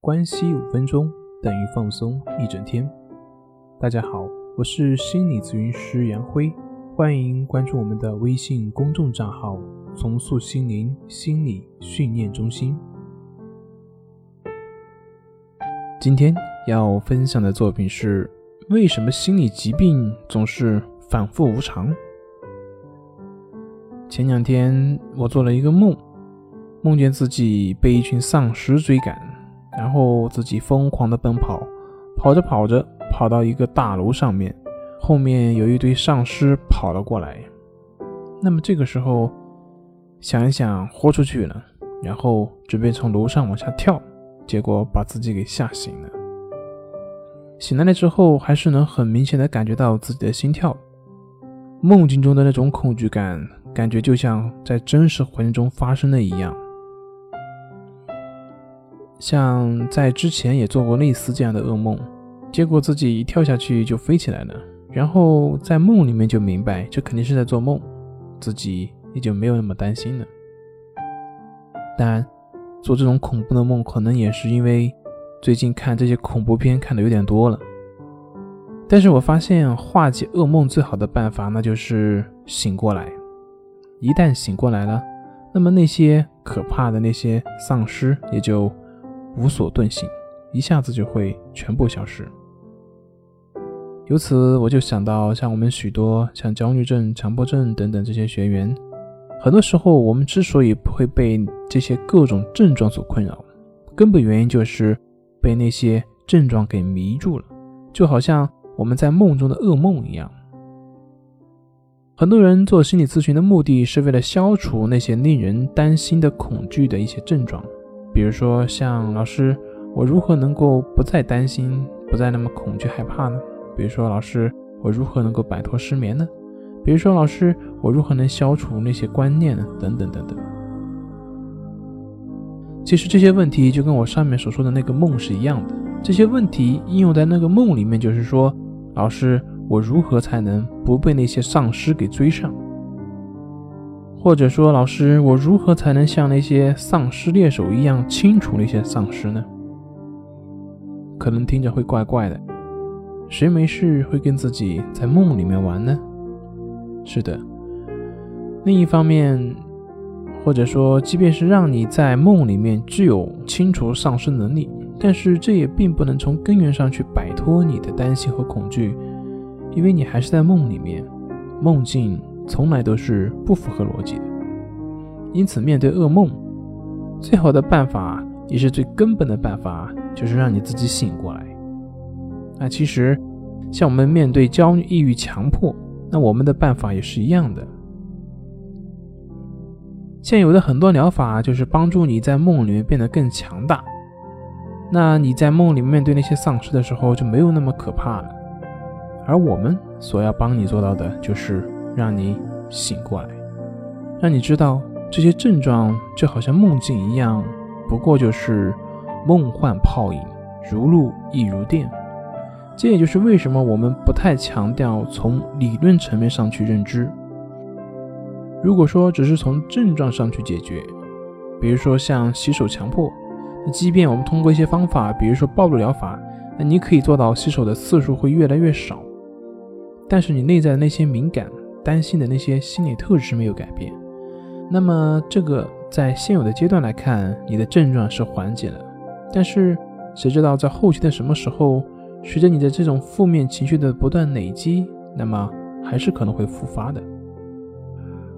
关系五分钟等于放松一整天。大家好，我是心理咨询师杨辉，欢迎关注我们的微信公众账号“重塑心灵心理训练中心”。今天要分享的作品是：为什么心理疾病总是反复无常？前两天我做了一个梦。梦见自己被一群丧尸追赶，然后自己疯狂的奔跑，跑着跑着跑到一个大楼上面，后面有一堆丧尸跑了过来。那么这个时候想一想，豁出去了，然后准备从楼上往下跳，结果把自己给吓醒了。醒来了之后，还是能很明显的感觉到自己的心跳，梦境中的那种恐惧感，感觉就像在真实环境中发生的一样。像在之前也做过类似这样的噩梦，结果自己一跳下去就飞起来了，然后在梦里面就明白这肯定是在做梦，自己也就没有那么担心了。但做这种恐怖的梦，可能也是因为最近看这些恐怖片看的有点多了。但是我发现化解噩梦最好的办法，那就是醒过来。一旦醒过来了，那么那些可怕的那些丧尸也就。无所遁形，一下子就会全部消失。由此，我就想到，像我们许多像焦虑症、强迫症等等这些学员，很多时候我们之所以不会被这些各种症状所困扰，根本原因就是被那些症状给迷住了，就好像我们在梦中的噩梦一样。很多人做心理咨询的目的是为了消除那些令人担心的恐惧的一些症状。比如说，像老师，我如何能够不再担心，不再那么恐惧害怕呢？比如说，老师，我如何能够摆脱失眠呢？比如说，老师，我如何能消除那些观念呢？等等等等。其实这些问题就跟我上面所说的那个梦是一样的。这些问题应用在那个梦里面，就是说，老师，我如何才能不被那些丧尸给追上？或者说，老师，我如何才能像那些丧尸猎手一样清除那些丧尸呢？可能听着会怪怪的，谁没事会跟自己在梦里面玩呢？是的。另一方面，或者说，即便是让你在梦里面具有清除丧尸能力，但是这也并不能从根源上去摆脱你的担心和恐惧，因为你还是在梦里面，梦境。从来都是不符合逻辑的，因此面对噩梦，最好的办法也是最根本的办法，就是让你自己醒过来。那其实，像我们面对焦虑、抑郁、强迫，那我们的办法也是一样的。现有的很多疗法就是帮助你在梦里面变得更强大，那你在梦里面对那些丧尸的时候就没有那么可怕了。而我们所要帮你做到的就是。让你醒过来，让你知道这些症状就好像梦境一样，不过就是梦幻泡影，如露亦如电。这也就是为什么我们不太强调从理论层面上去认知。如果说只是从症状上去解决，比如说像洗手强迫，那即便我们通过一些方法，比如说暴露疗法，那你可以做到洗手的次数会越来越少，但是你内在的那些敏感。担心的那些心理特质没有改变，那么这个在现有的阶段来看，你的症状是缓解了，但是谁知道在后期的什么时候，随着你的这种负面情绪的不断累积，那么还是可能会复发的。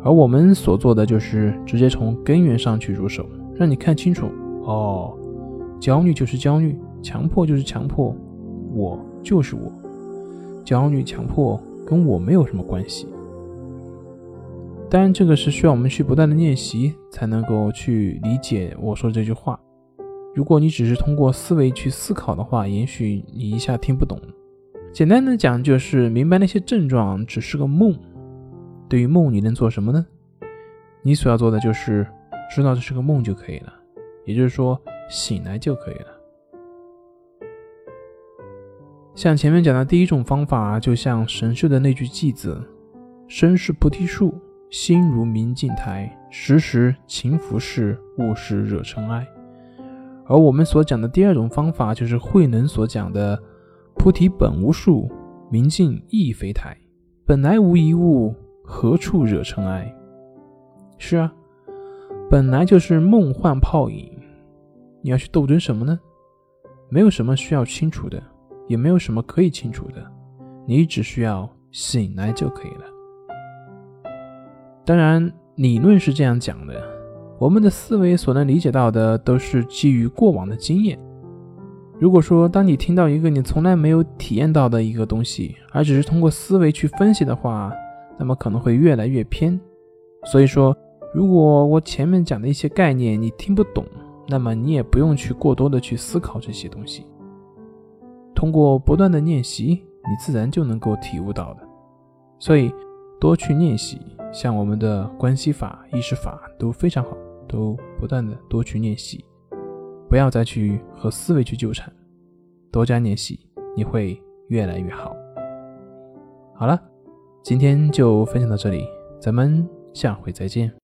而我们所做的就是直接从根源上去入手，让你看清楚哦，焦虑就是焦虑，强迫就是强迫，我就是我，焦虑强迫跟我没有什么关系。当然，这个是需要我们去不断的练习才能够去理解我说这句话。如果你只是通过思维去思考的话，也许你一下听不懂。简单的讲，就是明白那些症状只是个梦。对于梦，你能做什么呢？你所要做的就是知道这是个梦就可以了，也就是说醒来就可以了。像前面讲的第一种方法，就像神秀的那句偈子：“身是菩提树。”心如明镜台，时时勤拂拭，勿使惹尘埃。而我们所讲的第二种方法，就是慧能所讲的“菩提本无树，明镜亦非台，本来无一物，何处惹尘埃？”是啊，本来就是梦幻泡影，你要去斗争什么呢？没有什么需要清除的，也没有什么可以清除的，你只需要醒来就可以了。当然，理论是这样讲的。我们的思维所能理解到的都是基于过往的经验。如果说当你听到一个你从来没有体验到的一个东西，而只是通过思维去分析的话，那么可能会越来越偏。所以说，如果我前面讲的一些概念你听不懂，那么你也不用去过多的去思考这些东西。通过不断的练习，你自然就能够体悟到的。所以多去练习，像我们的关系法、意识法都非常好。都不断的多去练习，不要再去和思维去纠缠，多加练习，你会越来越好。好了，今天就分享到这里，咱们下回再见。